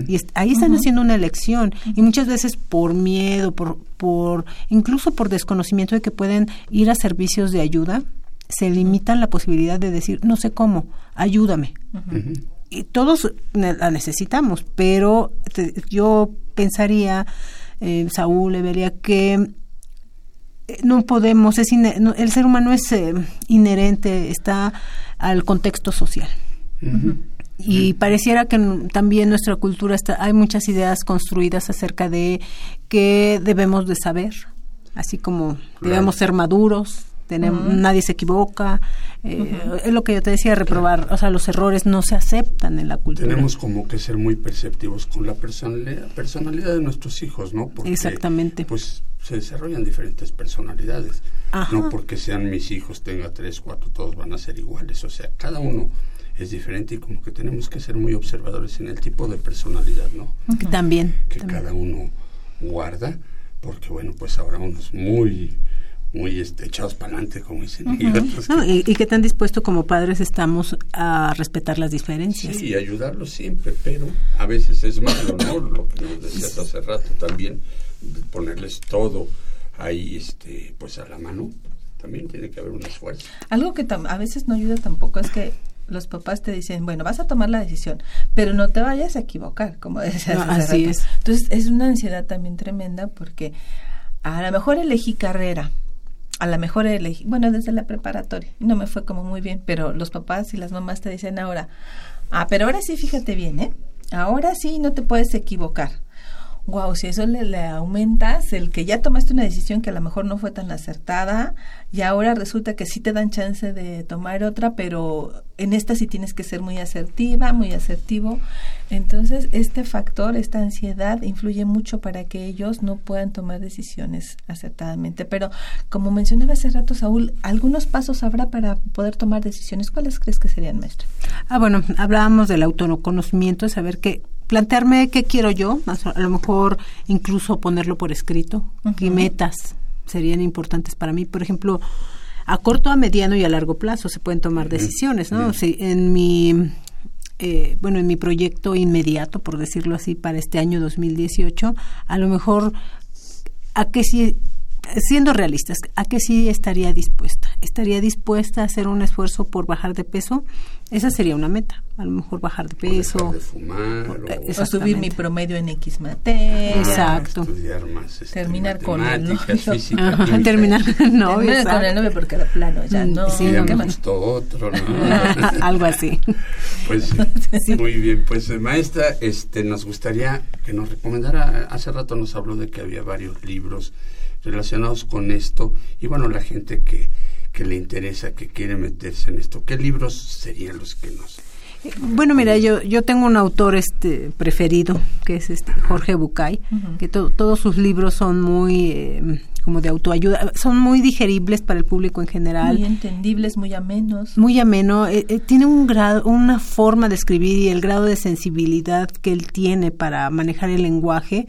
Y ahí están haciendo una elección y muchas veces por miedo, por, por incluso por desconocimiento de que pueden ir a servicios de ayuda, se limitan la posibilidad de decir, no sé cómo, ayúdame. Y todos la necesitamos, pero yo pensaría, eh, Saúl, Evelia, que eh, no podemos, es el ser humano es eh, inherente, está al contexto social. Y pareciera que también nuestra cultura está, hay muchas ideas construidas acerca de que debemos de saber, así como debemos ser maduros, tenemos, nadie se equivoca, eh, es lo que yo te decía, reprobar, o sea, los errores no se aceptan en la cultura. Tenemos como que ser muy perceptivos con la personalidad, personalidad de nuestros hijos, ¿no? Porque, Exactamente. Pues se desarrollan diferentes personalidades, no porque sean mis hijos, tenga tres, cuatro, todos van a ser iguales, o sea, cada uno es diferente y como que tenemos que ser muy observadores en el tipo de personalidad, ¿no? También. Que cada uno guarda, porque bueno, pues ahora unos muy muy este, echados para adelante, como dicen. y, y, qué tan dispuesto como padres estamos a respetar las diferencias. Sí, y ayudarlos siempre, pero a veces es malo, ¿no? Lo que nos decías hace rato también, ponerles todo ahí, este, pues a la mano, también tiene que haber un esfuerzo. Algo que a veces no ayuda tampoco es que los papás te dicen, bueno, vas a tomar la decisión, pero no te vayas a equivocar, como decías. así es. Entonces, es una ansiedad también tremenda porque a lo mejor elegí carrera, a lo mejor elegí, bueno, desde la preparatoria, no me fue como muy bien, pero los papás y las mamás te dicen ahora, ah, pero ahora sí, fíjate bien, ¿eh? Ahora sí, no te puedes equivocar wow, si eso le, le, aumentas, el que ya tomaste una decisión que a lo mejor no fue tan acertada y ahora resulta que sí te dan chance de tomar otra, pero en esta sí tienes que ser muy asertiva, muy asertivo. Entonces, este factor, esta ansiedad influye mucho para que ellos no puedan tomar decisiones acertadamente. Pero como mencionaba hace rato, Saúl, ¿algunos pasos habrá para poder tomar decisiones? ¿Cuáles crees que serían, maestra? Ah, bueno, hablábamos del autoconocimiento, saber que plantearme qué quiero yo, a lo mejor incluso ponerlo por escrito, qué metas serían importantes para mí. Por ejemplo, a corto, a mediano y a largo plazo se pueden tomar decisiones, ¿no? Si en mi eh, bueno, en mi proyecto inmediato, por decirlo así, para este año 2018, a lo mejor a qué sí siendo realistas, ¿a qué sí estaría dispuesta? ¿Estaría dispuesta a hacer un esfuerzo por bajar de peso? Esa sería una meta. A lo mejor bajar de peso. O, de fumar, o, subir mi promedio en X materia. Exacto. Estudiar más, este, terminar con el novio. terminar con el novio. Terminar con el novio porque era plano ya mm, no. Sí, no, me gustó otro, ¿no? Algo así. Pues sí. muy bien. Pues eh, maestra, este, nos gustaría que nos recomendara, hace rato nos habló de que había varios libros relacionados con esto y bueno, la gente que, que le interesa, que quiere meterse en esto, ¿qué libros serían los que nos... Bueno, mira, yo yo tengo un autor este preferido que es este Jorge Bucay, que todos sus libros son muy eh, como de autoayuda, son muy digeribles para el público en general, muy entendibles, muy amenos, muy ameno. Eh, eh, tiene un grado, una forma de escribir y el grado de sensibilidad que él tiene para manejar el lenguaje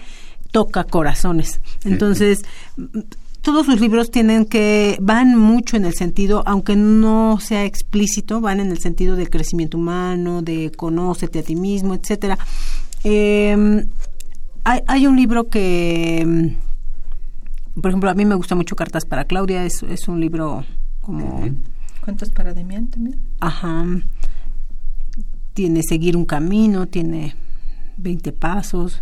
toca corazones. Entonces, todos sus libros tienen que van mucho en el sentido, aunque no sea explícito, van en el sentido del crecimiento humano, de conócete a ti mismo, etcétera. Em, hay, un libro que, por ejemplo, a mí me gusta mucho Cartas para Claudia, es, es un libro como... ¿Cuentos para Demián también? Ajá. Tiene Seguir un Camino, tiene 20 Pasos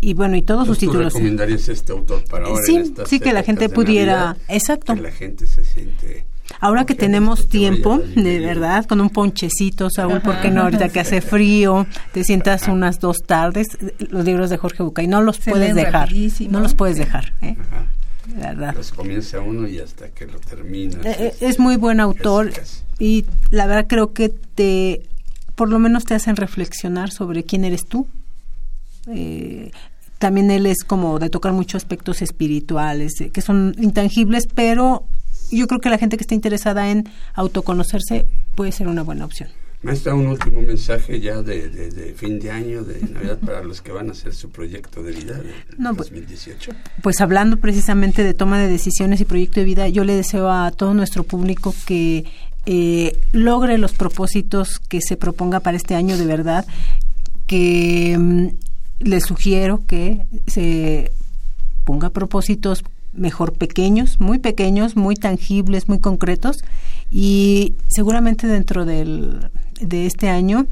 y bueno, y todos sus títulos. ¿tú recomendarías este autor para ahora? Sí, sí que la gente pudiera, exacto. Que la gente se siente Ahora que tenemos tiempo, de verdad, con un ponchecito, Saúl, porque no, ahorita que hace frío, te sientas unas dos tardes, los libros de Jorge Bucay, no los puedes dejar, no los puedes dejar, ¿eh? verdad. Los comienza uno y hasta que lo termina. Eh, eh, es, muy buen autor y la verdad creo que te, por lo menos te hacen reflexionar sobre quién eres tú, eh, también él es como de tocar muchos aspectos espirituales, eh, que son intangibles, pero yo creo que la gente que está interesada en autoconocerse puede ser una buena opción. Maestra, un último mensaje ya de, fin de año, de Navidad, para los que van a hacer su proyecto de vida en 2018. Pues, pues, hablando precisamente de toma de decisiones y proyecto de vida, yo le deseo a todo nuestro público que eh, logre los propósitos que se proponga para este año de verdad que mm, les sugiero que se ponga propósitos mejor pequeños, muy pequeños, muy tangibles, muy concretos y seguramente dentro del, de este año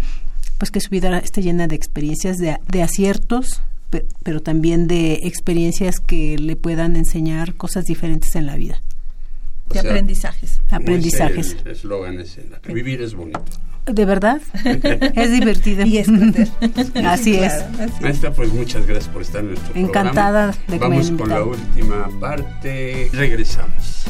pues que su vida esté llena de experiencias, de, de aciertos, pero también de experiencias que le puedan enseñar cosas diferentes en la vida. De aprendizajes. Aprendizajes. El eslogan es vivir es bonito. ¿De verdad? es divertido. Y es así es. Maestra, pues muchas gracias por estar en nuestro Encantada programa. de Vamos con la última parte. Regresamos.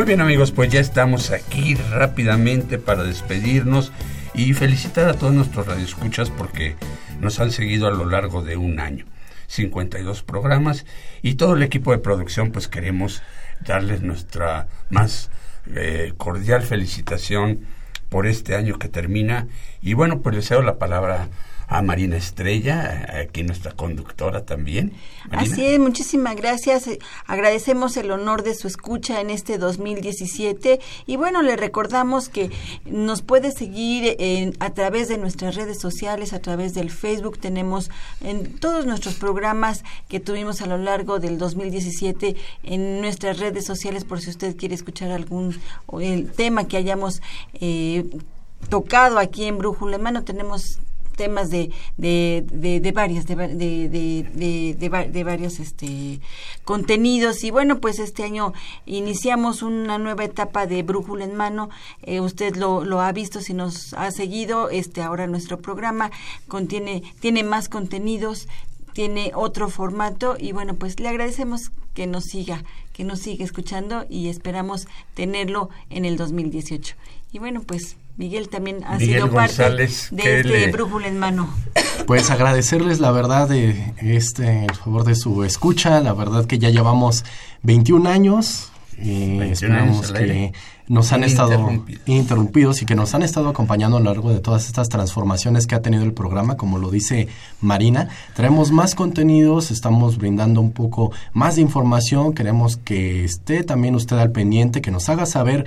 Muy bien amigos, pues ya estamos aquí rápidamente para despedirnos y felicitar a todos nuestros radioescuchas porque nos han seguido a lo largo de un año. 52 programas y todo el equipo de producción pues queremos darles nuestra más eh, cordial felicitación por este año que termina y bueno pues les cedo la palabra a Marina Estrella, aquí nuestra conductora también. Así es, muchísimas gracias. Agradecemos el honor de su escucha en este 2017 y bueno, le recordamos que nos puede seguir en, a través de nuestras redes sociales, a través del Facebook. Tenemos en todos nuestros programas que tuvimos a lo largo del 2017 en nuestras redes sociales por si usted quiere escuchar algún el tema que hayamos eh, tocado aquí en Brújula Mano. Tenemos temas de, de, de, de varias, de, de, varios este, contenidos. Y bueno, pues este año iniciamos una nueva etapa de Brújula en Mano. Eh, usted lo, lo ha visto si nos ha seguido. Este ahora nuestro programa contiene, tiene más contenidos, tiene otro formato y bueno, pues le agradecemos que nos siga, que nos siga escuchando y esperamos tenerlo en el 2018. Y bueno, pues Miguel también ha sido parte de este brújula en mano. Pues agradecerles la verdad de este el favor de su escucha, la verdad que ya llevamos 21 años y esperamos que nos han estado interrumpidos y que nos han estado acompañando a lo largo de todas estas transformaciones que ha tenido el programa, como lo dice Marina. Traemos más contenidos, estamos brindando un poco más de información, queremos que esté también usted al pendiente, que nos haga saber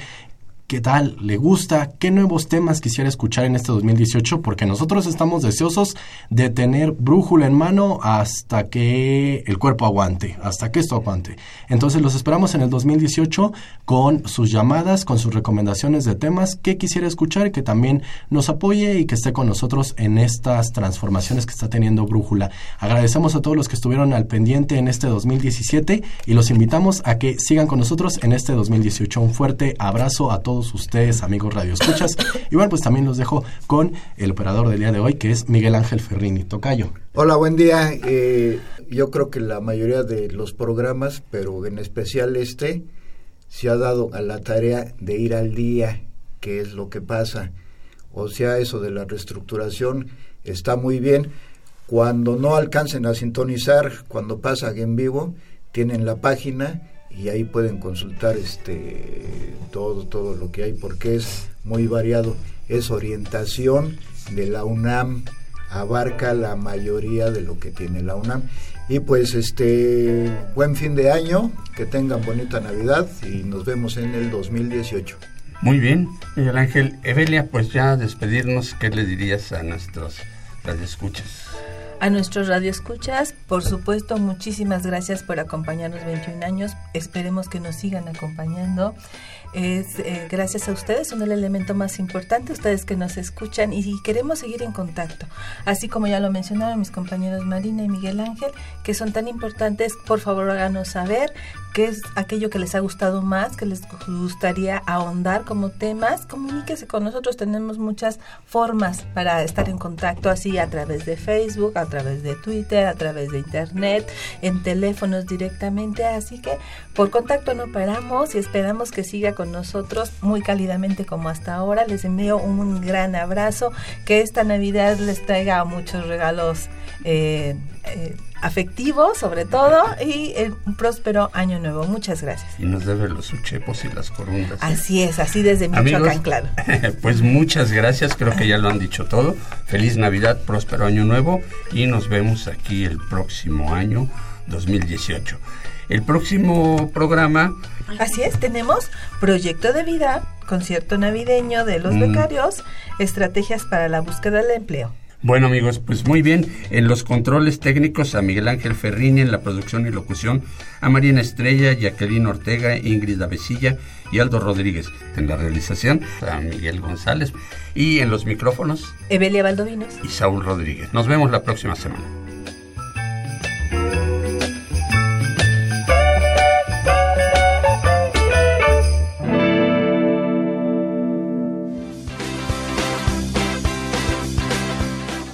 qué tal, le gusta, qué nuevos temas quisiera escuchar en este 2018, porque nosotros estamos deseosos de tener brújula en mano hasta que el cuerpo aguante, hasta que esto aguante. Entonces los esperamos en el 2018 con sus llamadas, con sus recomendaciones de temas que quisiera escuchar que también nos apoye y que esté con nosotros en estas transformaciones que está teniendo brújula. Agradecemos a todos los que estuvieron al pendiente en este 2017 y los invitamos a que sigan con nosotros en este 2018. Un fuerte abrazo a todos ustedes, amigos Radio Escuchas. Y bueno, pues también los dejo con el operador del día de hoy, que es Miguel Ángel Ferrini. Tocayo. Hola, buen día. Eh, yo creo que la mayoría de los programas, pero en especial este, se ha dado a la tarea de ir al día, que es lo que pasa. O sea, eso de la reestructuración está muy bien. Cuando no alcancen a sintonizar, cuando pasa en vivo, tienen la página y ahí pueden consultar este todo todo lo que hay porque es muy variado. Es orientación de la UNAM abarca la mayoría de lo que tiene la UNAM. Y pues este buen fin de año que tengan bonita navidad y nos vemos en el 2018 muy bien Miguel Ángel. Evelia pues ya despedirnos qué le dirías a nuestros radioescuchas a nuestros radioescuchas, por supuesto, muchísimas gracias por acompañarnos 21 años. Esperemos que nos sigan acompañando es eh, gracias a ustedes, son el elemento más importante, ustedes que nos escuchan y, queremos seguir en contacto. Así como ya lo mencionaron mis compañeros Marina y Miguel Ángel, que son tan importantes, por favor háganos saber qué es aquello que les ha gustado más, que les gustaría ahondar como temas. Comuníquese con nosotros, tenemos muchas formas para estar en contacto, así a través de Facebook, a través de Twitter, a través de Internet, en teléfonos directamente. Así que por contacto no paramos y esperamos que siga con nosotros muy cálidamente como hasta ahora. Les envío un gran abrazo, que esta Navidad les traiga muchos regalos. Eh, eh, afectivo sobre todo y un próspero año nuevo. Muchas gracias. Y nos debe los uchepos y las corundas. ¿eh? Así es, así desde Michoacán, claro. pues muchas gracias, creo que ya lo han dicho todo. Feliz Navidad, próspero año nuevo y nos vemos aquí el próximo año 2018. El próximo programa... Así es, tenemos Proyecto de Vida, concierto navideño de los mm. becarios, estrategias para la búsqueda del empleo. Bueno amigos, pues muy bien, en los controles técnicos a Miguel Ángel Ferrini en la producción y locución, a Marina Estrella, Jacqueline Ortega, Ingrid Avesilla y Aldo Rodríguez. En la realización a Miguel González y en los micrófonos Evelia Valdovinos y Saúl Rodríguez. Nos vemos la próxima semana.